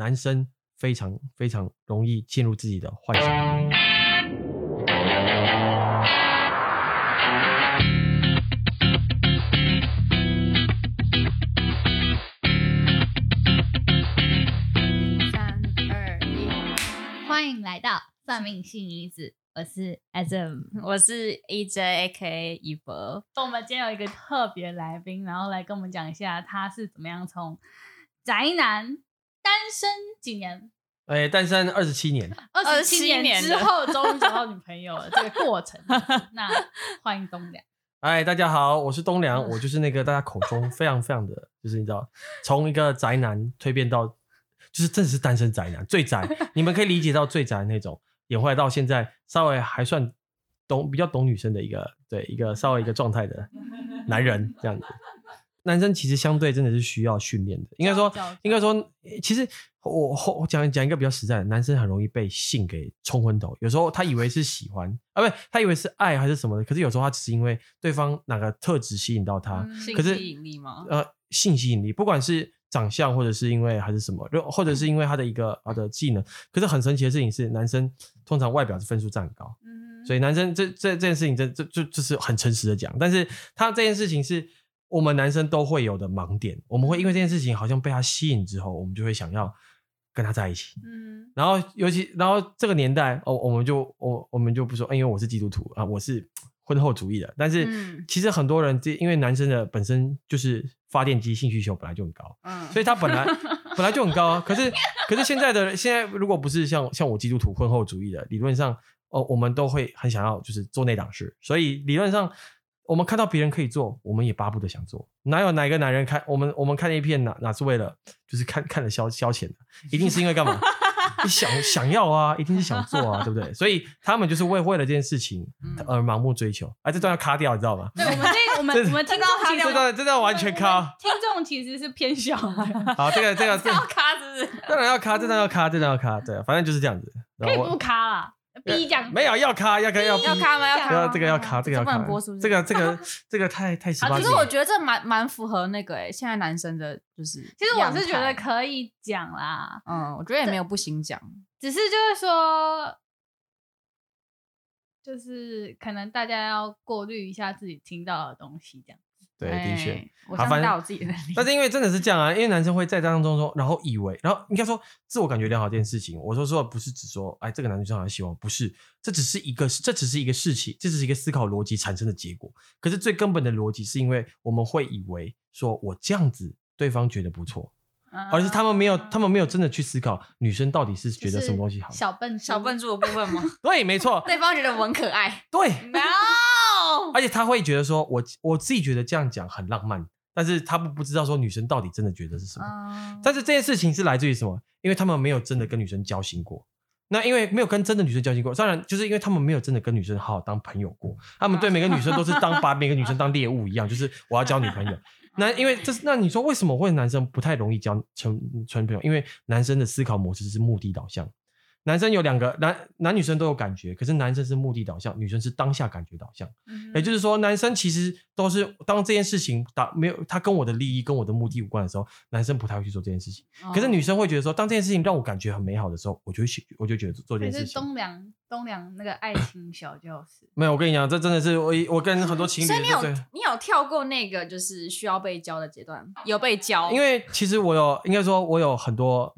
男生非常非常容易陷入自己的幻想。三二一，欢迎来到算命系女子。我是 Adam，我是 EJ，AKA 一博。我们今天有一个特别来宾，然后来跟我们讲一下他是怎么样从宅男单身几年？哎，单身二十七年，二十七年之后终于找到女朋友了，这个过程。那欢迎东良。哎，大家好，我是东良，我就是那个大家口中非常非常的，就是你知道，从一个宅男蜕变到，就是真的是单身宅男，最宅，你们可以理解到最宅那种。演化到现在，稍微还算懂，比较懂女生的一个，对一个稍微一个状态的男人这样子。男生其实相对真的是需要训练的，应该说，应该说，其实我我讲讲一个比较实在的，男生很容易被性给冲昏头。有时候他以为是喜欢啊，不，他以为是爱还是什么的，可是有时候他只是因为对方哪个特质吸引到他，嗯、可是性吸引力吗？呃，性吸引力，不管是。长相，或者是因为还是什么，或者是因为他的一个他的技能。可是很神奇的事情是，男生通常外表是分数占很高，嗯，所以男生这这这件事情，这这就就是很诚实的讲。但是他这件事情是我们男生都会有的盲点，我们会因为这件事情好像被他吸引之后，我们就会想要跟他在一起，嗯，然后尤其然后这个年代哦，我们就我我们就不说，因为我是基督徒啊，我是。婚后主义的，但是其实很多人这因为男生的本身就是发电机性需求本来就很高，嗯，所以他本来 本来就很高啊。可是可是现在的现在如果不是像像我基督徒婚后主义的，理论上哦，我们都会很想要就是做那档事，所以理论上我们看到别人可以做，我们也巴不得想做。哪有哪个男人看我们我们看那一片哪哪是为了就是看看着消消遣的，一定是因为干嘛？你想想要啊，一定是想做啊，对不对？所以他们就是为为了这件事情而盲目追求。哎、这段要卡掉，你知道吗？对，我们这 我们我们听到卡掉，这段这段完全卡。听众其实是偏小的。好，这个这个是要卡是不是？当然要卡，这段要卡，这段要卡。对，反正就是这样子。可以不卡啦。逼讲没有要卡，要卡要要卡吗？要卡这个要卡，这个要卡。这个这个这个太太十八禁。可是我觉得这蛮蛮符合那个诶，现在男生的就是。其实我是觉得可以讲啦。嗯，我觉得也没有不行讲。只是就是说，就是可能大家要过滤一下自己听到的东西，这样。对，的确，我相信我自己的。但是因为真的是这样啊，因为男生会在当中说，然后以为，然后应该说自我感觉良好这件事情，我说说不是只说，哎，这个男生好像希望，不是，这只是一个，这只是一个事情，这只是一个思考逻辑产生的结果。可是最根本的逻辑是因为我们会以为说我这样子，对方觉得不错。而是他们没有，他们没有真的去思考女生到底是觉得什么东西好。小笨小笨猪的部分吗？对，没错。对方觉得我很可爱。对。No。而且他会觉得说，我我自己觉得这样讲很浪漫，但是他不不知道说女生到底真的觉得是什么。Uh... 但是这件事情是来自于什么？因为他们没有真的跟女生交心过。那因为没有跟真的女生交心过，当然就是因为他们没有真的跟女生好好当朋友过。他们对每个女生都是当把每个女生当猎物一样，就是我要交女朋友。那因为这是那你说为什么会男生不太容易交成纯朋友？因为男生的思考模式是目的导向。男生有两个男男女生都有感觉，可是男生是目的导向，女生是当下感觉导向。嗯、也就是说，男生其实都是当这件事情打没有他跟我的利益跟我的目的无关的时候，男生不太会去做这件事情。哦、可是女生会觉得说，当这件事情让我感觉很美好的时候，我就去我就觉得做这件事情。东梁东梁那个爱情小教室没有，我跟你讲，这真的是我我跟很多情侣。所以你有你有跳过那个就是需要被教的阶段，有被教？因为其实我有应该说我有很多。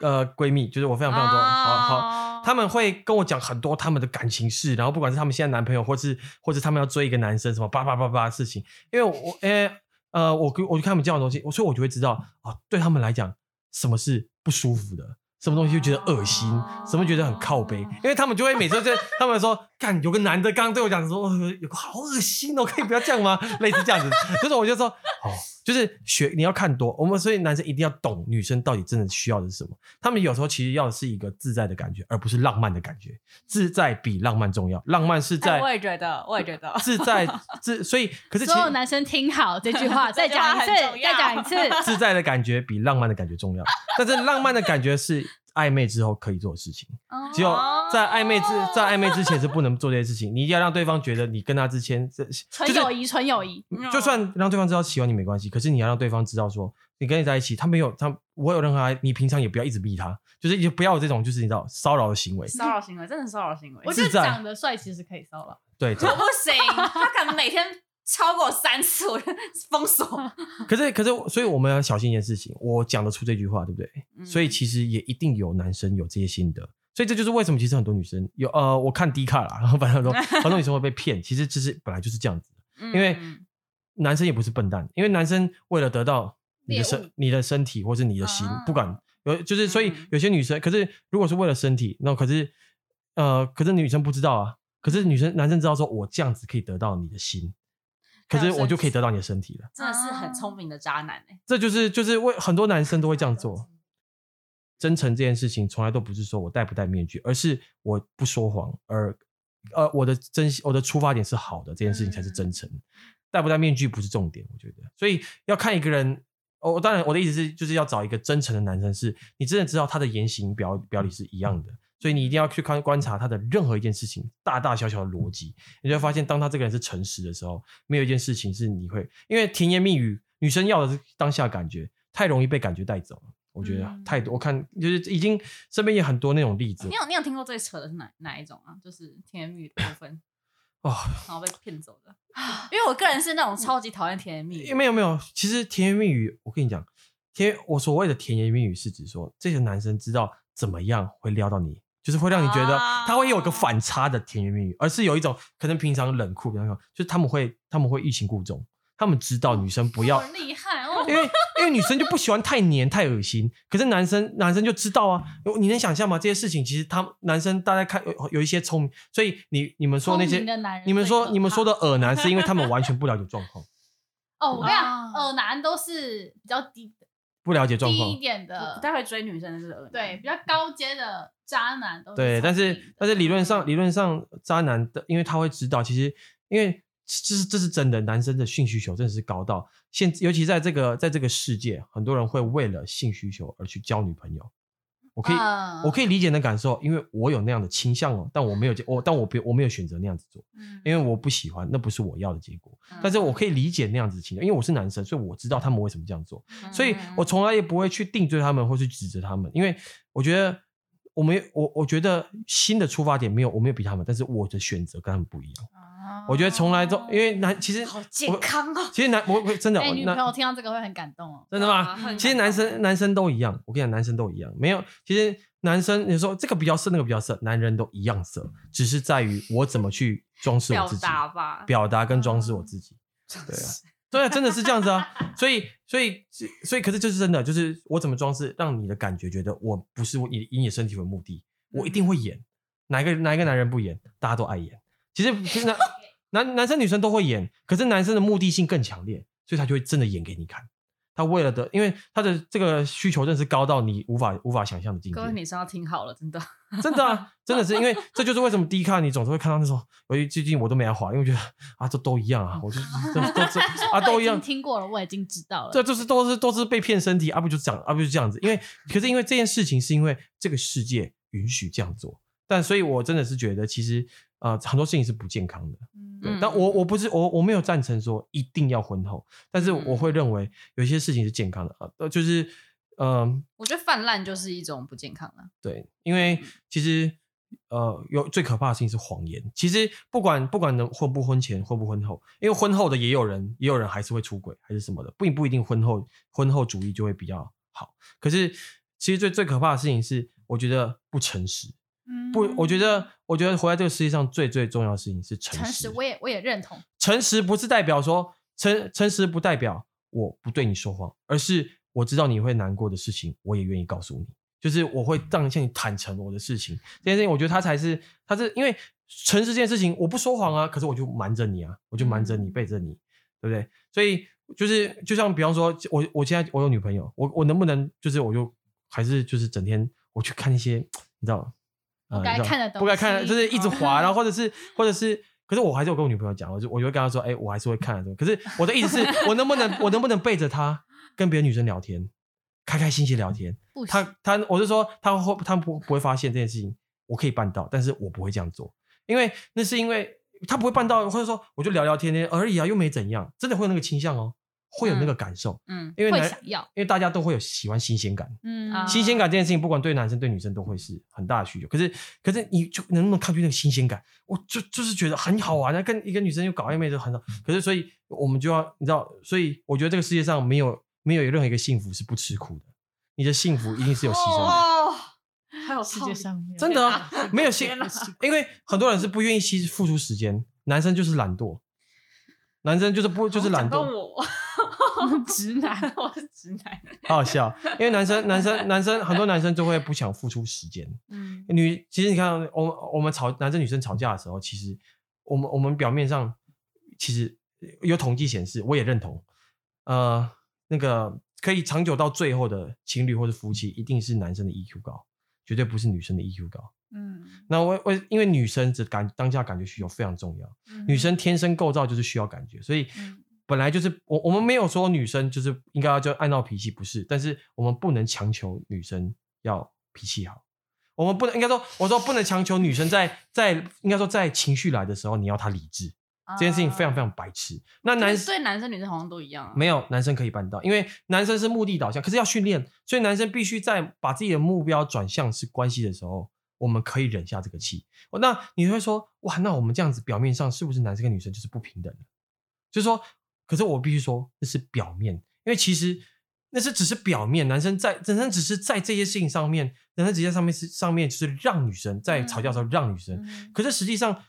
呃，闺蜜就是我非常非常多，好好，他们会跟我讲很多他们的感情事，然后不管是他们现在男朋友，或是或是他们要追一个男生，什么叭叭叭叭的事情，因为我，诶，呃，我我就看他们这样的东西，所以我就会知道，啊，对他们来讲，什么是不舒服的。什么东西就觉得恶心，什么觉得很靠背，因为他们就会每次在 他们说，干有个男的刚刚对我讲说，有个好恶心哦，可以不要这样吗？类似这样子，就是我就说，哦，就是学你要看多，我们所以男生一定要懂女生到底真的需要的是什么。他们有时候其实要的是一个自在的感觉，而不是浪漫的感觉。自在比浪漫重要，浪漫是在，我也觉得，我也觉得 自在自，所以可是所有男生听好这句话，再讲一次，再讲一次，自在的感觉比浪漫的感觉重要，但是浪漫的感觉是。暧昧之后可以做的事情，只有在暧昧之在暧昧之前是不能做这些事情。你一定要让对方觉得你跟他之间这纯友谊，纯友谊。就算让对方知道喜欢你没关系，可是你要让对方知道说，你跟你在一起，他没有他我有任何，你平常也不要一直逼他，就是也不要有这种就是你知道骚扰的行为，骚扰行为真的是骚扰行为。我觉得长得帅其实可以骚扰，对，我不行，他可能每天超过三次，我就封锁。可是可是，所以我们要小心一件事情，我讲得出这句话，对不对？嗯、所以其实也一定有男生有这些心得，所以这就是为什么其实很多女生有呃，我看低卡啦，然 后反正很多 很多女生会被骗，其实其实本来就是这样子，因为男生也不是笨蛋，因为男生为了得到。你的身、你的身体，或是你的心，啊、不管有，就是所以有些女生，可是如果是为了身体，那可是呃，可是女生不知道啊，可是女生、男生知道说，我这样子可以得到你的心，可是我就可以得到你的身体了，真的是很聪明的渣男哎、欸，这就是就是为很多男生都会这样做。真诚这件事情从来都不是说我戴不戴面具，而是我不说谎，而呃我的真我的出发点是好的，这件事情才是真诚。嗯、戴不戴面具不是重点，我觉得，所以要看一个人。哦，当然，我的意思是，就是要找一个真诚的男生，是你真的知道他的言行表表里是一样的，所以你一定要去看观察他的任何一件事情，大大小小的逻辑，你就会发现，当他这个人是诚实的时候，没有一件事情是你会因为甜言蜜语，女生要的是当下感觉，太容易被感觉带走了。我觉得太多，我看就是已经身边也很多那种例子。你有你有听过最扯的是哪哪一种啊？就是甜言蜜语的部分。哦，然后被骗走的，因为我个人是那种超级讨厌甜言蜜语。没有没有，其实甜言蜜语，我跟你讲，甜我所谓的甜言蜜语是指说，这些男生知道怎么样会撩到你，就是会让你觉得他会有一个反差的甜言蜜语，而是有一种可能平常冷酷，比方说，就是他们会他们会欲擒故纵，他们知道女生不要，厉害哦，因为。因为女生就不喜欢太黏太恶心，可是男生男生就知道啊，你能想象吗？这些事情其实他男生大家看有有一些聪明，所以你你们说那些，你们说你们说的耳男是因为他们完全不了解状况。哦，我跟你讲，耳男都是比较低的，不了解状况，低一点的，不太会追女生的是耳男，对，比较高阶的渣男都对，但是但是理论上理论上渣男的，因为他会知道，其实因为。这是这是真的，男生的性需求真的是高到现，尤其在这个在这个世界，很多人会为了性需求而去交女朋友。我可以、uh, 我可以理解你的感受，因为我有那样的倾向哦，但我没有我但我不我没有选择那样子做，因为我不喜欢，那不是我要的结果。但是我可以理解那样子的倾向，因为我是男生，所以我知道他们为什么这样做，所以我从来也不会去定罪他们或是指责他们，因为我觉得我没我我觉得新的出发点没有我没有比他们，但是我的选择跟他们不一样。我觉得从来都，因为男其实好健康哦。其实男我真的，哎，女朋友听到这个会很感动哦。真的吗？其实男生男生都一样，我跟你讲，男生都一样。没有，其实男生你说这个比较色，那个比较色，男人都一样色，只是在于我怎么去装饰我自己，表达吧，表达跟装饰我自己。对啊，对啊，真的是这样子啊。所以，所以，所以，可是就是真的，就是我怎么装饰，让你的感觉觉得我不是以以你身体为目的，我一定会演。哪一个哪一个男人不演？大家都爱演。其实其实呢。男男生女生都会演，可是男生的目的性更强烈，所以他就会真的演给你看。他为了的，因为他的这个需求真的是高到你无法无法想象的境界。各位女生要听好了，真的，真的啊，真的是因为这就是为什么低看你总是会看到那种，由于最近我都没来滑，因为我觉得啊，这都一样啊，我就都都这啊都一样。听过了，我已经知道了。这就是都是都是被骗身体，啊不就这样，啊不就这样子。因为可是因为这件事情是因为这个世界允许这样做，但所以我真的是觉得其实呃很多事情是不健康的。对，但我我不是我我没有赞成说一定要婚后，但是我会认为有些事情是健康的呃，就是嗯，呃、我觉得泛滥就是一种不健康的。对，因为其实呃，有最可怕的事情是谎言。其实不管不管能婚不婚前婚不婚后，因为婚后的也有人也有人还是会出轨还是什么的，不不一定婚后婚后主义就会比较好。可是其实最最可怕的事情是，我觉得不诚实。不，我觉得，我觉得活在这个世界上最最重要的事情是诚实。诚实，我也我也认同。诚实不是代表说诚诚实不代表我不对你说谎，而是我知道你会难过的事情，我也愿意告诉你。就是我会让向你坦诚我的事情，这件事情我觉得他才是，他是因为诚实这件事情，我不说谎啊，可是我就瞒着你啊，我就瞒着你，背着你，对不对？所以就是就像比方说，我我现在我有女朋友，我我能不能就是我就还是就是整天我去看一些，你知道。不该看的东西，不该看的，就是一直滑，然后 或者是，或者是，可是我还是有跟我女朋友讲，我就我就会跟她说，哎，我还是会看的。可是我的意思是，我能不能，我能不能背着她跟别的女生聊天，开开心心聊天？她她，我是说，她会，她不不会发现这件事情，我可以办到，但是我不会这样做，因为那是因为她不会办到，或者说我就聊聊天天而已啊，又没怎样，真的会有那个倾向哦。会有那个感受，嗯，因为想要，因为大家都会有喜欢新鲜感，嗯啊新鲜感这件事情，不管对男生对女生都会是很大的需求。可是，可是你就能不能抗拒那个新鲜感？我就就是觉得很好玩啊，跟一个女生又搞暧昧就很好。可是，所以我们就要你知道，所以我觉得这个世界上没有没有任何一个幸福是不吃苦的，你的幸福一定是有牺牲的。哦，还有世界上没有真的啊，没有因为很多人是不愿意牺付出时间，男生就是懒惰，男生就是不就是懒惰，我，直男，我是直男，好好笑。因为男生男生男生很多男生就会不想付出时间。嗯女其实你看，我们我们吵男生女生吵架的时候，其实我们我们表面上其实有统计显示，我也认同，呃，那个可以长久到最后的情侣或者夫妻，一定是男生的 EQ 高，绝对不是女生的 EQ 高。嗯，那我我因为女生只感当下感觉需求非常重要，女生天生构造就是需要感觉，所以嗯。本来就是我我们没有说女生就是应该要就按照脾气，不是，但是我们不能强求女生要脾气好，我们不能应该说我说不能强求女生在在应该说在情绪来的时候你要她理智，这件事情非常非常白痴。那男就是对男生女生好像都一样啊，没有男生可以办到，因为男生是目的导向，可是要训练，所以男生必须在把自己的目标转向是关系的时候，我们可以忍下这个气。那你会说，哇，那我们这样子表面上是不是男生跟女生就是不平等的？就是说，可是我必须说，那是表面，因为其实那是只是表面。男生在男生只是在这些事情上面，男生直接上面是上面就是让女生在吵架的时候让女生，嗯可是实际上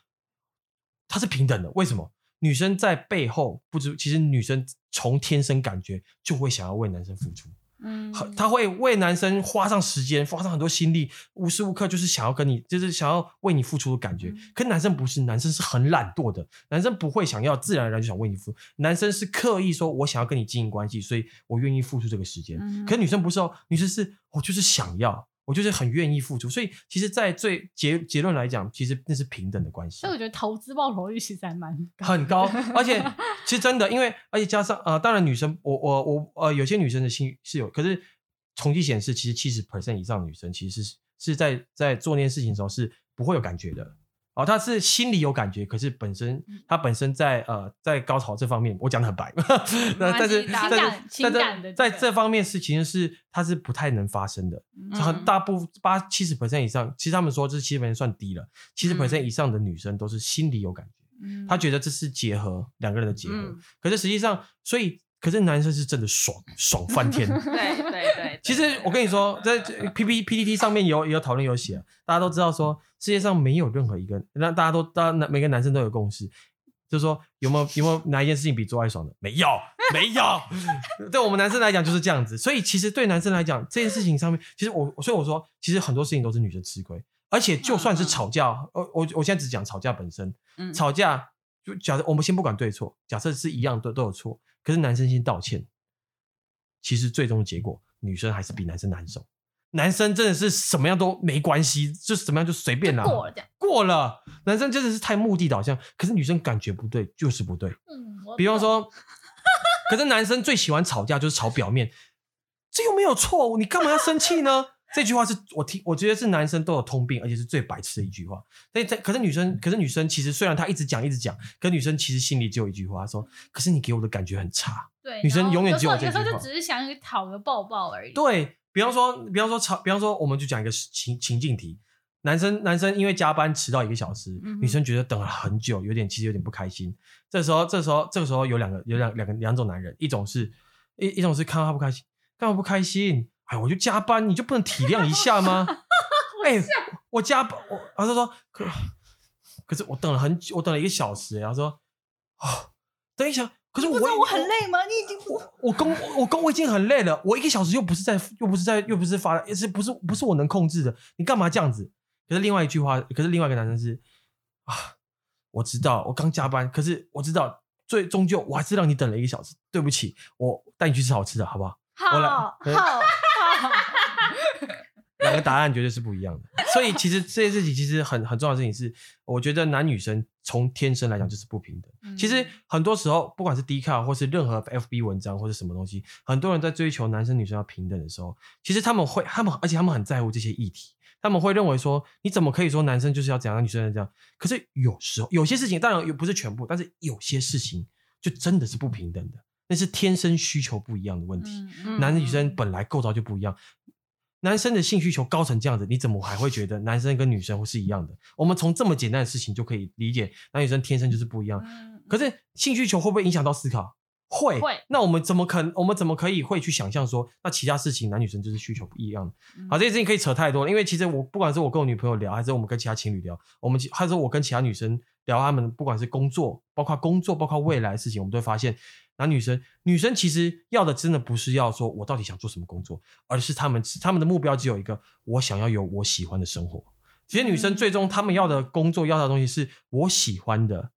它是平等的。为什么？女生在背后不知，其实女生从天生感觉就会想要为男生付出。嗯很，他会为男生花上时间，花上很多心力，无时无刻就是想要跟你，就是想要为你付出的感觉。嗯可男生不是，男生是很懒惰的，男生不会想要，自然而然就想为你付出。男生是刻意说，我想要跟你经营关系，所以我愿意付出这个时间。嗯可女生不是哦，女生是我就是想要，我就是很愿意付出。所以其实，在最结结论来讲，其实那是平等的关系。所以我觉得投资报酬率其实还蛮高很高，而且其实真的，因为而且加上呃，当然女生，我我我呃，有些女生的心是有，可是统计显示，其实七十 percent 以上的女生其实是是在在做那件事情的时候是不会有感觉的。哦，他是心里有感觉，可是本身他本身在呃在高潮这方面，我讲的很白，那但是但是但是在这方面是其实是他是不太能发生的。嗯很大部八七十 percent 以上，其实他们说这七十 percent 算低了，七十 percent 嗯以上的女生都是心里有感觉。嗯他觉得这是结合两个人的结合，嗯可是实际上，所以可是男生是真的爽爽翻天。对对对，其实我跟你说，在 P P P T T 上面有有讨论有写，大家都知道说世界上没有任何一个，那大家都大家每个男生都有共识，就是说有没有有没有哪一件事情比做爱爽的？没有，没有。对我们男生来讲就是这样子，所以其实对男生来讲这件事情上面，其实我所以我说，其实很多事情都是女生吃亏，而且就算是吵架，呃我我现在只讲吵架本身。嗯吵架就假设我们先不管对错，假设是一样都都有错，可是男生先道歉，其实最终的结果女生还是比男生难受。男生真的是什么样都没关系，就是怎么样就随便啦、过了这样。过了，男生真的是太目的导向，可是女生感觉不对就是不对。嗯，比方说，可是男生最喜欢吵架就是吵表面，这又没有错，你干嘛要生气呢？这句话是我听，我觉得是男生都有通病，而且是最白痴的一句话。所以，可是女生，可是女生其实虽然她一直讲一直讲，可是女生其实心里只有一句话说：可是你给我的感觉很差。对，女生永远只有这句话有时候就只是想讨个抱抱而已。对比方说，比方说吵，比方说，我们就讲一个情情境题。男生男生因为加班迟到一个小时，嗯女生觉得等了很久，有点其实有点不开心。这时候这时候这个时候有两个有两两个两种男人，一种是一一种是看到他不开心，干嘛不开心？哎，我就加班，你就不能体谅一下吗？哎，我加班，我然后他说可可是我等了很久，我等了一个小时，然后说哦，等一下，可是我我很累吗？你已经我我工我工我已经很累了，我一个小时又不是在又不是在又不是发，也是不是不是我能控制的，你干嘛这样子？可是另外一句话，可是另外一个男生是啊，我知道我刚加班，可是我知道最终究我还是让你等了一个小时，对不起，我带你去吃好吃的，好不好？好好，两个答案绝对是不一样的，所以其实这件事情其实很很重要的事情是，我觉得男女生从天生来讲就是不平等。嗯其实很多时候，不管是 D 卡或是任何 FB 文章或是什么东西，很多人在追求男生女生要平等的时候，其实他们会，他们而且他们很在乎这些议题，他们会认为说，你怎么可以说男生就是要怎样，女生要这样？可是有时候有些事情，当然也不是全部，但是有些事情就真的是不平等的。那是天生需求不一样的问题。嗯男女生本来构造就不一样，男生的性需求高成这样子，你怎么还会觉得男生跟女生会是一样的？我们从这么简单的事情就可以理解，男女生天生就是不一样。嗯可是性需求会不会影响到思考？会。会那我们怎么可能？我们怎么可以会去想象说，那其他事情男女生就是需求不一样的？好，这件事情可以扯太多了，因为其实我不管是我跟我女朋友聊，还是我们跟其他情侣聊，我们还是我跟其他女生聊，他们不管是工作，包括工作，包括未来的事情，我们都会发现，男女生，女生其实要的真的不是要说我到底想做什么工作，而是他们他们的目标只有一个，我想要有我喜欢的生活。其实女生最终他们要的工作，要的东西是我喜欢的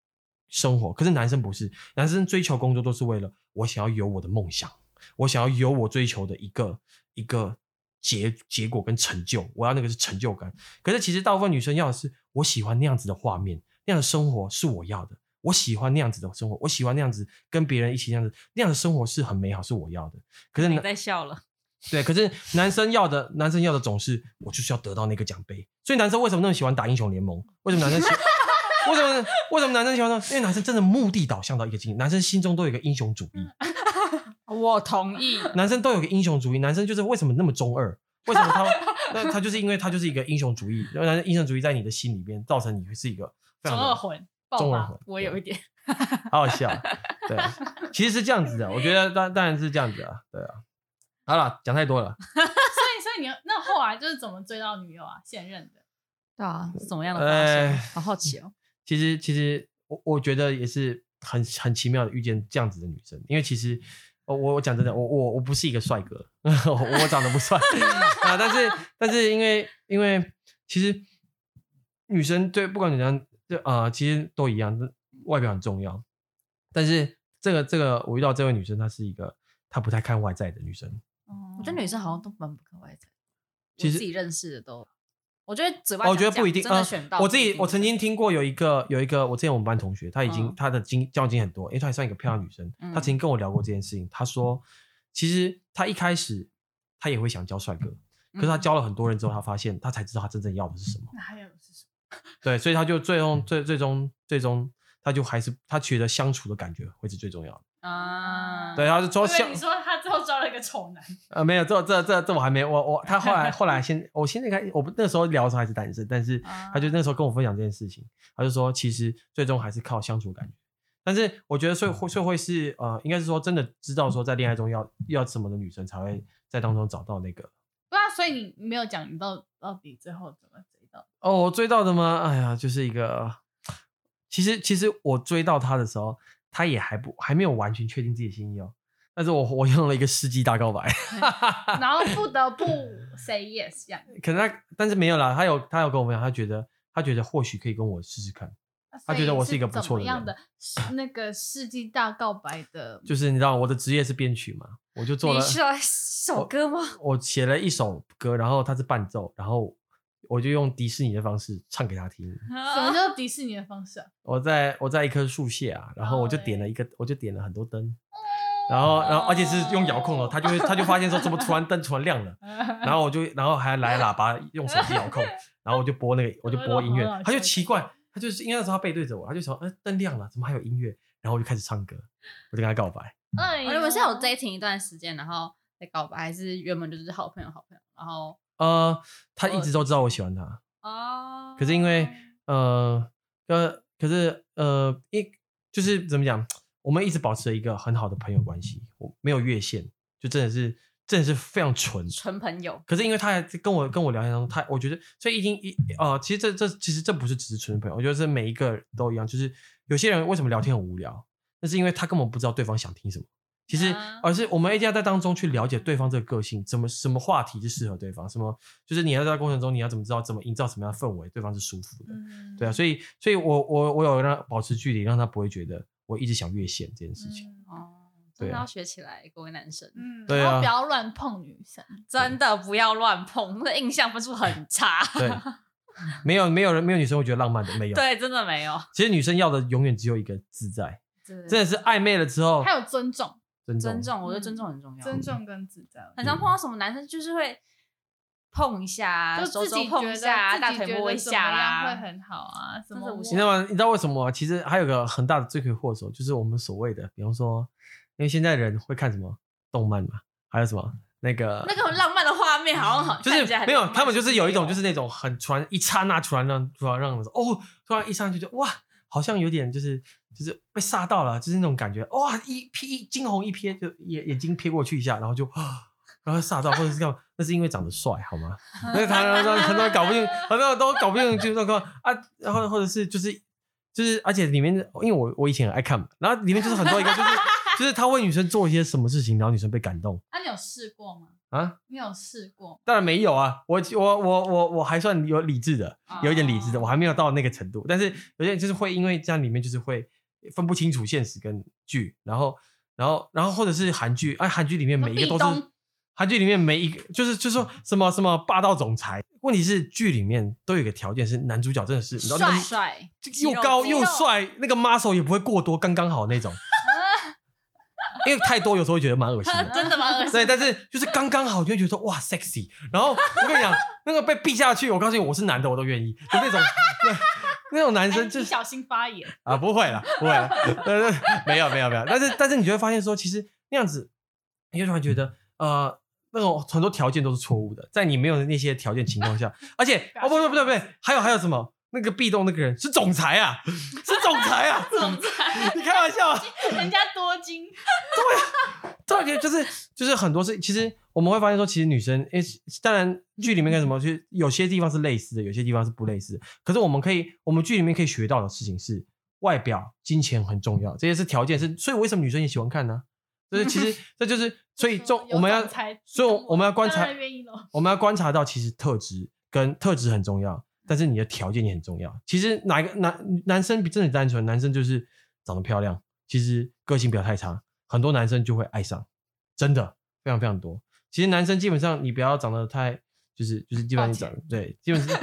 生活，可是男生不是，男生追求工作都是为了我想要有我的梦想，我想要有我追求的一个一个结结果跟成就，我要那个是成就感。可是其实大部分女生要的是我喜欢那样子的画面，那样的生活是我要的，我喜欢那样子的生活，我喜欢那样子跟别人一起那样子，那样的生活是很美好，是我要的。可是你在笑了，对，可是男生要的，男生要的总是我就是要得到那个奖杯。所以男生为什么那么喜欢打英雄联盟？为什么男生喜？为什么？为什么男生喜欢呢？因为男生真的目的导向到一个境界，男生心中都有一个英雄主义。我同意。男生都有个英雄主义，男生就是为什么那么中二？为什么他？那他就是因为他就是一个英雄主义，然后男生英雄主义在你的心里面造成你会是一个非常的中二魂，中文魂，我有一点，好好笑。对，其实是这样子的，我觉得当当然是这样子啊，对啊。好了，讲太多了。所以，所以你那后来就是怎么追到女友啊？现任的？对啊，是怎么样的发呃现？好好奇哦。其实，其实我我觉得也是很很奇妙的遇见这样子的女生，因为其实我我讲真的，我我我不是一个帅哥，我长得不帅啊，但是但是因为因为其实女生对不管怎样，就啊、呃、其实都一样，外表很重要。但是这个这个我遇到这位女生，她是一个她不太看外在的女生。哦我觉得女生好像都蛮不看外在，其实自己认识的都，我觉得嘴巴哦我觉得不一定真的选到、呃。我自己我曾经听过有一个有一个我之前我们班同学，她已经、嗯她的经交往经验很多，因为她也算一个漂亮女生。嗯她曾经跟我聊过这件事情，她说其实她一开始她也会想交帅哥，可是她交了很多人之后，她发现她才知道她真正要的是什么。对，所以他就最终最最终最终他就还是他觉得相处的感觉会是最重要的。啊，对，他是说相你说他最后招了一个丑男，呃，没有，这这这这我还没，我我他后来后来先，我现在开，我那时候聊的时候还是单身，但是他就那时候跟我分享这件事情，他就说其实最终还是靠相处感觉，但是我觉得所以会所以会是呃，应该是说真的知道说在恋爱中要要什么的女生才会在当中找到那个。对啊，所以你没有讲你到到底最后怎么哦，我追到的吗？哎呀，就是一个，其实其实我追到他的时候，他也还不还没有完全确定自己的心意哦。但是我我用了一个世纪大告白，然后不得不 say yes 这样。可能他但是没有啦，他有他有跟我们讲，他觉得他觉得或许可以跟我试试看。他觉得我是一个不错的人怎么样的那个世纪大告白的，就是你知道我的职业是编曲嘛，我就做了你是来首歌吗？我写了一首歌，然后它是伴奏，然后我就用迪士尼的方式唱给他听。什么叫迪士尼的方式啊？我在我在一棵树下啊，然后我就点了一个，我就点了很多灯，哦然后然后而且是用遥控哦，他就会他就发现说怎么突然灯突然亮了，然后我就然后还来喇叭用手机遥控，然后我就播那个我就播音乐，他就奇怪，他就是因为那时候他背对着我，他就说哎灯亮了，怎么还有音乐？然后我就开始唱歌，我就跟他告白。哎呦，你们是有 dating 一段时间，然后再告白，还是原本就是好朋友好朋友？然后呃，他一直都知道我喜欢他。哦，可是因为呃呃，可是呃一就是怎么讲，我们一直保持了一个很好的朋友关系，我没有越线，就真的是真的是非常纯纯朋友，可是因为他还跟我跟我聊天当中，他我觉得所以已经一呃，其实这这其实这不是只是纯朋友，我觉得是每一个都一样，就是有些人为什么聊天很无聊，那是因为他根本不知道对方想听什么。其实，啊而是我们一定要在当中去了解对方这个个性，怎么什么话题是适合对方，什么就是你要在过程中你要怎么知道怎么营造什么样的氛围，对方是舒服的，嗯对啊，所以，所以我我我有让保持距离，让他不会觉得我一直想越线这件事情。嗯哦，真的要学起来，各位男生，嗯，对啊然不要乱碰女生。真的不要乱碰，那印象分数很差。对，没有没有人没有女生会觉得浪漫的，没有。对，真的没有，其实女生要的永远只有一个自在，真真的是暧昧了之后还有尊重，尊重。尊重，我觉得尊重很重要。尊重跟自在。很常碰到什么男生就是会碰一下啊，就手手碰自己觉得一下啊，自己大腿摸一下啦，会很好啊，什么你知道吗？你知道为什么吗？其实还有个很大的罪魁祸首，就是我们所谓的，比方说因为现在人会看什么动漫嘛，还有什么那个那个浪漫的画面，好像好 就是没有，他们就是有一种就是那种很突然一刹那突然让突然让人说哦，突然一上去就哇，好像有点就是就是被吓到了，就是那种感觉哇，一瞥一惊鸿一瞥就眼眼睛瞥过去一下，然后就啊。然后吓到，或者是干嘛，那是因为长得帅，好吗？那个他很多人搞不定，很多人都搞不定，就是那个啊，然后或者是就是就是，而且里面，因为我我以前很爱看嘛，然后里面就是很多一个就是就是他为女生做一些什么事情，然后女生被感动。那、啊、你有试过吗？啊，你有试过？当然没有啊，我我我我我还算有理智的，有一点理智的，我还没有到那个程度。但是有些人就是会因为这样里面就是会分不清楚现实跟剧，然后然后然后或者是韩剧，哎，韩剧里面每一个都是。韩剧里面每一个就是就是说什么什么霸道总裁，问题是剧里面都有一个条件是男主角真的是帅帅又高又帅，那个 muscle 也不会过多，刚刚好那种。因为太多有时候会觉得蛮恶心的，真的蛮恶心。对，但是就是刚刚好，就会觉得说哇 sexy。然后我跟你讲，那个被逼下去，我告诉你，我是男的我都愿意，就那种对那种男生就是小心发言啊，不会了，不会了，对对，没有没有没有。但是但是你就会发现说，其实那样子，你就突然觉得呃。那种很多条件都是错误的，在你没有那些条件情况下，而且哦不对不对不对，还有还有什么？那个壁咚那个人是总裁啊，是总裁啊，总裁，你开玩笑啊？人家多金，对啊，对，就是就是很多事，其实我们会发现说，其实女生，诶，当然剧里面干什么，就有些地方是类似的，有些地方是不类似的。可是我们可以，我们剧里面可以学到的事情是，外表、金钱很重要，这些是条件，是所以为什么女生也喜欢看呢？就是其实 这就是，所以重我们要，所以我们要观察，我们要观察到，其实特质跟特质很重要，但是你的条件也很重要。其实哪一个男男生比真的单纯，男生就是长得漂亮，其实个性不要太差，很多男生就会爱上，真的非常非常多。其实男生基本上你不要长得太，就是就是基本上你长对，基本上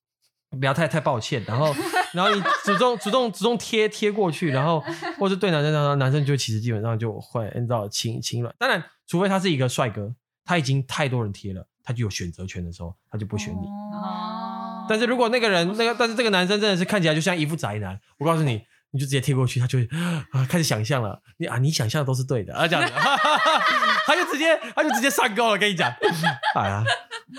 不要太太抱歉，然后。然后你主动主动主动贴贴过去，然后或是对男生男生就其实基本上就会按照轻轻软。当然，除非他是一个帅哥，他已经太多人贴了，他就有选择权的时候，他就不选你。哦。但是如果那个人那个，但是这个男生真的是看起来就像一副宅男，我告诉你，你就直接贴过去，他就会 啊开始想象了。你啊，你想象的都是对的啊，这样子，他就直接他就直接上钩了，跟你讲，哎呀。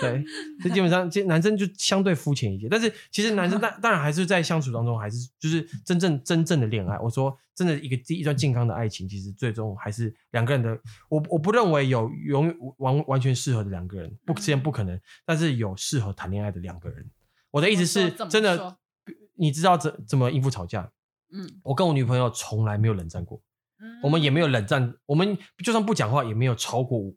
对，这基本上，这男生就相对肤浅一些。但是其实男生当当然还是在相处当中，还是就是真正真正的恋爱。我说真的，一个一段健康的爱情，其实最终还是两个人的。我我不认为有永完完全适合的两个人，不，之前不可能。但是有适合谈恋爱的两个人。我的意思是，真的，你知道怎怎么应付吵架？嗯，我跟我女朋友从来没有冷战过，嗯，我们也没有冷战，我们就算不讲话，也没有超过。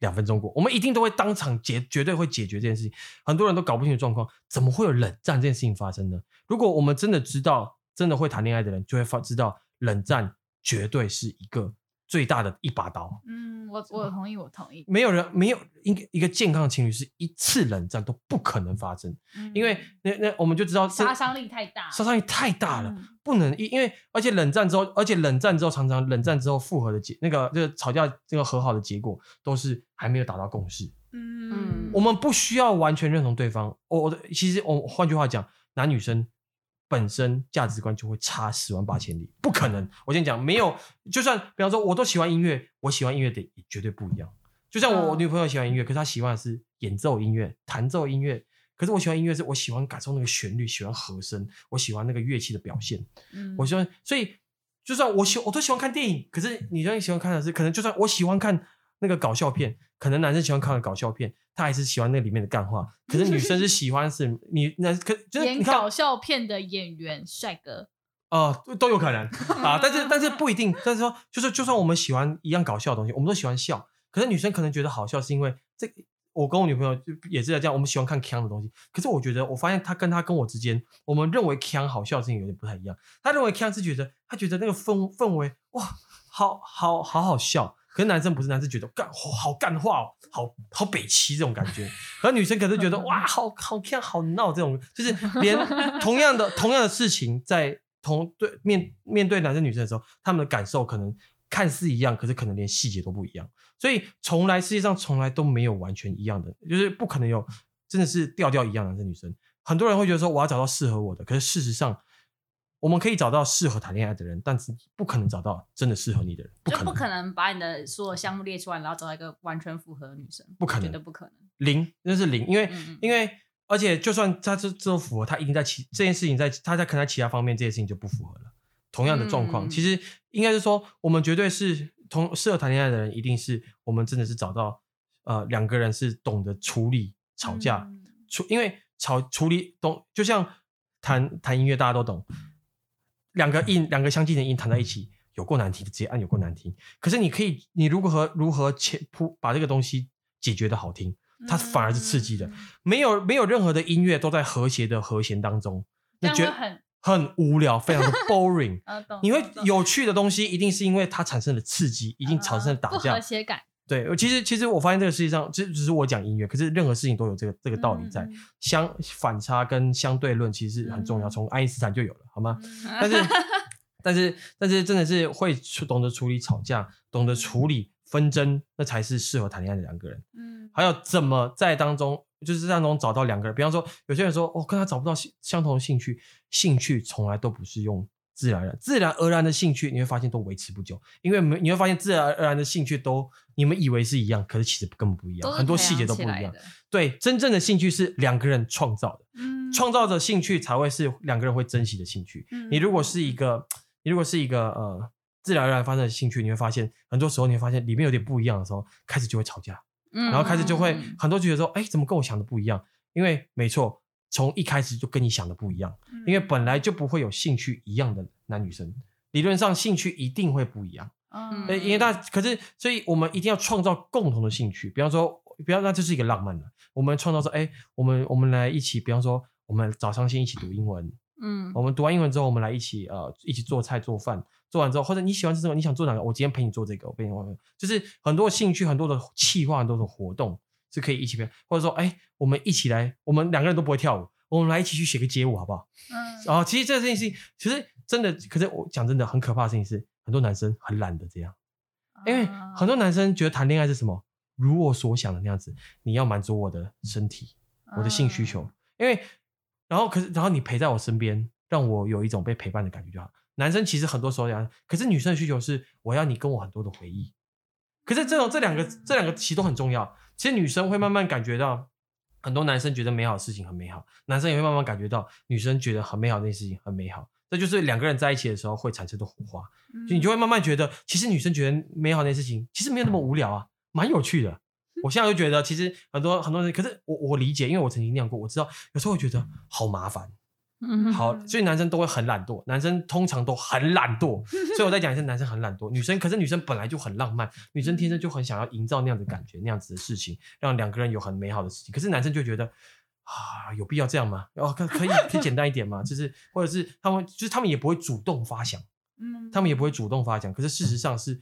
两分钟过，我们一定都会当场解，绝对会解决这件事情。很多人都搞不清楚状况，怎么会有冷战这件事情发生呢？如果我们真的知道，真的会谈恋爱的人，就会发知道冷战绝对是一个。最大的一把刀。嗯，我我同意，我同意。没有人没有一个一个健康的情侣是一次冷战都不可能发生，嗯、因为那那我们就知道杀伤力太大，杀伤力太大了，嗯、不能因因为而且冷战之后，而且冷战之后常常冷战之后复合的结那个就是吵架这个和好的结果都是还没有达到共识。嗯，我们不需要完全认同对方。我我的其实我换句话讲，男女生。本身价值观就会差十万八千里，不可能。我先讲，没有，就算比方说，我都喜欢音乐，我喜欢音乐的也绝对不一样。就像我女朋友喜欢音乐，可是她喜欢的是演奏音乐、弹奏音乐，可是我喜欢音乐是我喜欢感受那个旋律，喜欢和声，我喜欢那个乐器的表现。嗯，我喜欢，所以就算我喜，我都喜欢看电影，可是你最喜欢看的是，可能就算我喜欢看那个搞笑片，可能男生喜欢看的搞笑片。他还是喜欢那里面的干话，可是女生是喜欢是你那可就是演搞笑片的演员帅哥哦、呃，都有可能啊，但是但是不一定，但是说就是就算我们喜欢一样搞笑的东西，我们都喜欢笑，可是女生可能觉得好笑是因为这我跟我女朋友就也是这样，我们喜欢看锵的东西，可是我觉得我发现她跟她跟我之间，我们认为锵好笑的事情有点不太一样，她认为锵是觉得她觉得那个氛氛围哇，好好好好笑。可是男生不是，男生觉得干好干话哦，好好北齐这种感觉。而女生可是觉得哇，好好看好闹这种，就是连同样的同样的事情，在同对面面对男生女生的时候，他们的感受可能看似一样，可是可能连细节都不一样。所以从来世界上从来都没有完全一样的，就是不可能有真的是调调一样的男生女生。很多人会觉得说我要找到适合我的，可是事实上。我们可以找到适合谈恋爱的人，但是不可能找到真的适合你的人，不可能，就不可能把你的所有项目列出来，然后找到一个完全符合的女生，不可能，绝对不可能，零，那是零，因为嗯嗯因为而且就算他这这都符合，他一定在其这件事情在他在可能在其他方面这件事情就不符合了。同样的状况，嗯。其实应该是说，我们绝对是同适合谈恋爱的人，一定是我们真的是找到呃两个人是懂得处理吵架，嗯。处因为吵处理懂，就像弹弹音乐，大家都懂。两个音，两个相近的音弹在一起，有够难听，直接按有够难听。可是你可以，你如何如何切铺把这个东西解决的好听，它反而是刺激的。嗯没有没有任何的音乐都在和谐的和弦当中，你觉得很很无聊，非常的 boring。你会有趣的东西，一定是因为它产生了刺激，一定产生了打架。和谐感，对，其实其实我发现这个世界上，这只是我讲音乐，可是任何事情都有这个这个道理在。嗯相反差跟相对论其实很重要，嗯从爱因斯坦就有了，好吗？嗯 但是 但是但是真的是会懂得处理吵架，懂得处理纷争，那才是适合谈恋爱的两个人。嗯还有怎么在当中，就是在当中找到两个人。比方说，有些人说，哦，跟他找不到相相同的兴趣，兴趣从来都不是用自然而然，自然而然的兴趣，你会发现都维持不久，因为没你会发现自然而然的兴趣都你们以为是一样，可是其实根本不一样，很多细节都不一样。对，真正的兴趣是两个人创造的，嗯创造的兴趣才会是两个人会珍惜的兴趣。嗯你如果是一个，你如果是一个呃自然而然发生的兴趣，你会发现很多时候你会发现里面有点不一样的时候，开始就会吵架。嗯然后开始就会嗯很多觉得说，哎，怎么跟我想的不一样？因为没错，从一开始就跟你想的不一样，嗯。因为本来就不会有兴趣一样的男女生，理论上兴趣一定会不一样。嗯。呃因为大可是，所以我们一定要创造共同的兴趣，比方说，比方那就是一个浪漫了。我们创造说，哎，我们我们来一起，比方说，我们早上先一起读英文，嗯。我们读完英文之后，我们来一起呃一起做菜做饭，做完之后，或者你喜欢吃什么，你想做哪个，我今天陪你做这个，我陪你玩，就是很多兴趣，很多的企划，很多的活动是可以一起陪，或者说，哎，我们一起来，我们两个人都不会跳舞，我们来一起去学个街舞，好不好？嗯然后其实这件事情，其实真的，可是我讲真的，很可怕的事情是，很多男生很懒得这样，因为啊很多男生觉得谈恋爱是什么，如我所想的那样子，你要满足我的身体，我的性需求，嗯因为然后可是然后你陪在我身边，让我有一种被陪伴的感觉就好。男生其实很多时候这样，可是女生的需求是我要你跟我很多的回忆。可是这种这两个这两个其实都很重要。其实女生会慢慢感觉到，很多男生觉得美好的事情很美好，男生也会慢慢感觉到女生觉得很美好的那件事情很美好。这就是两个人在一起的时候会产生的火花，就你就会慢慢觉得，其实女生觉得美好的那件事情其实没有那么无聊啊，蛮有趣的。我现在就觉得，其实很多很多人，可是我我理解，因为我曾经那样过，我知道有时候会觉得好麻烦。嗯好，所以男生都会很懒惰，男生通常都很懒惰，所以我在讲一下男生很懒惰，女生可是女生本来就很浪漫，女生天生就很想要营造那样的感觉，那样子的事情，让两个人有很美好的事情。可是男生就觉得啊，有必要这样吗？哦，可可以可以简单一点吗？就是或者是他们就是他们也不会主动发想，嗯他们也不会主动发想。可是事实上是，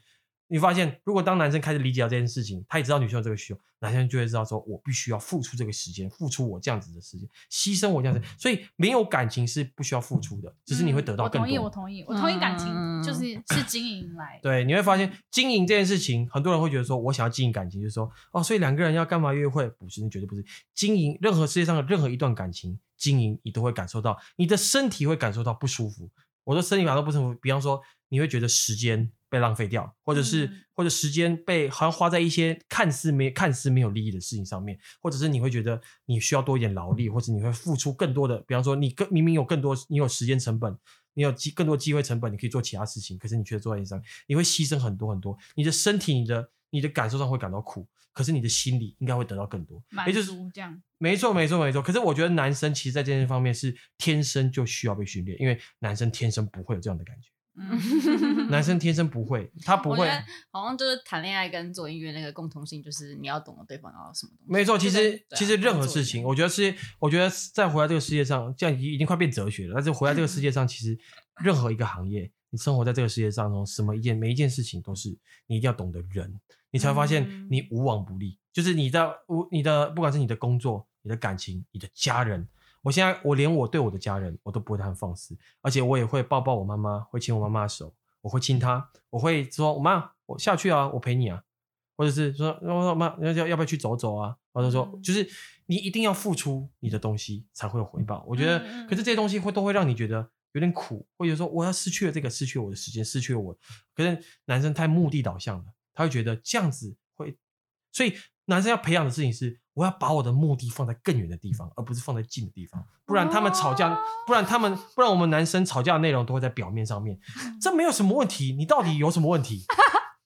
你发现如果当男生开始理解到这件事情，他也知道女生有这个需求，男生就会知道说，我必须要付出这个时间，付出我这样子的时间，牺牲我这样子。所以没有感情是不需要付出的，只是你会得到更多。嗯我同意，我同意，我同意感情嗯就是是经营来的。对，你会发现经营这件事情，很多人会觉得说，我想要经营感情，就是说，哦，所以两个人要干嘛约会？不是，那绝对不是。经营任何世界上的任何一段感情，经营你都会感受到，你的身体会感受到不舒服。我的身体感受不舒服，比方说，你会觉得时间被浪费掉，或者是、嗯。或者时间被好像花在一些看似没看似没有利益的事情上面，或者是你会觉得你需要多一点劳力，或者你会付出更多的，比方说你更明明有更多，你有时间成本，你有机更多机会成本，你可以做其他事情，可是你却做在上，你会牺牲很多很多，你的身体、你的你的感受上会感到苦，可是你的心里应该会得到更多，满也就是足这样，没错，没错，没错。可是我觉得男生其实在这些方面是天生就需要被训练，因为男生天生不会有这样的感觉，嗯男生天生不会，他不会好像就是谈恋爱跟做音乐那个共同性，就是你要懂得对方要什么东西。没错，其实、啊其实任何事情，我觉得是，我觉得在活在这个世界上，这样已已经快变哲学了。但是活在这个世界上，其实任何一个行业，你生活在这个世界上中，什么一件每一件事情都是你一定要懂得人，你才会发现你无往不利。就是你的无你的，不管是你的工作、你的感情、你的家人，我现在我连我对我的家人，我都不会太放肆，而且我也会抱抱我妈妈，会牵我妈妈的手，我会亲她，我会说，我妈，我下去啊，我陪你啊。或者是说，说妈要要要不要去走走啊？或者说，嗯就是你一定要付出你的东西才会有回报。我觉得，可是这些东西会都会让你觉得有点苦，或者说我要失去了这个，失去了我的时间，失去了我。可是男生太目的导向了，他会觉得这样子会，所以男生要培养的事情是，我要把我的目的放在更远的地方，而不是放在近的地方。不然他们吵架，不然他们，不然我们男生吵架的内容都会在表面上面，这没有什么问题。你到底有什么问题？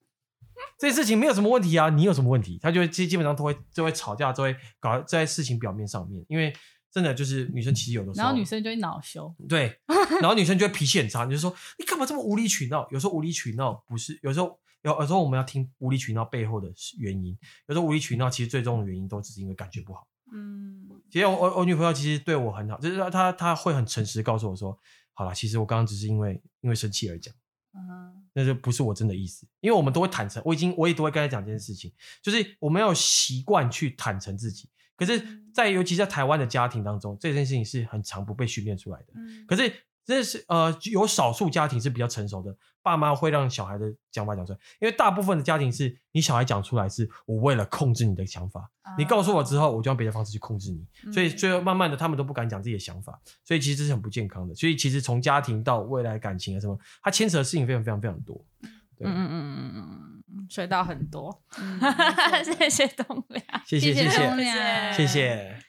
这些事情没有什么问题啊，你有什么问题？他就会基基本上都会就会吵架，就会搞在事情表面上面，因为。真的就是女生其实有的时候，然后女生就会恼羞，对，然后女生就会脾气很差，你就说你干嘛这么无理取闹？有时候无理取闹不是，有时候有有时候我们要听无理取闹背后的原因，有时候无理取闹其实最终的原因都只是因为感觉不好。嗯，其实我我我女朋友其实对我很好，就是她她她会很诚实告诉我说，好了，其实我刚刚只是因为因为生气而讲，嗯，那就不是我真的意思，因为我们都会坦诚，我已经我也都会跟她讲这件事情，就是我们要习惯去坦诚自己。可是，在尤其在台湾的家庭当中，这件事情是很常不被训练出来的。可是，这是呃，有少数家庭是比较成熟的，爸妈会让小孩的想法讲出来。因为大部分的家庭是你小孩讲出来，是我为了控制你的想法，你告诉我之后，我就用别的方式去控制你。所以，最后慢慢的，他们都不敢讲自己的想法。所以，其实这是很不健康的。所以，其实从家庭到未来感情啊什么，它牵扯的事情非常非常非常多。对，嗯嗯嗯嗯嗯，学到很多，谢谢东亮，谢谢谢谢谢谢。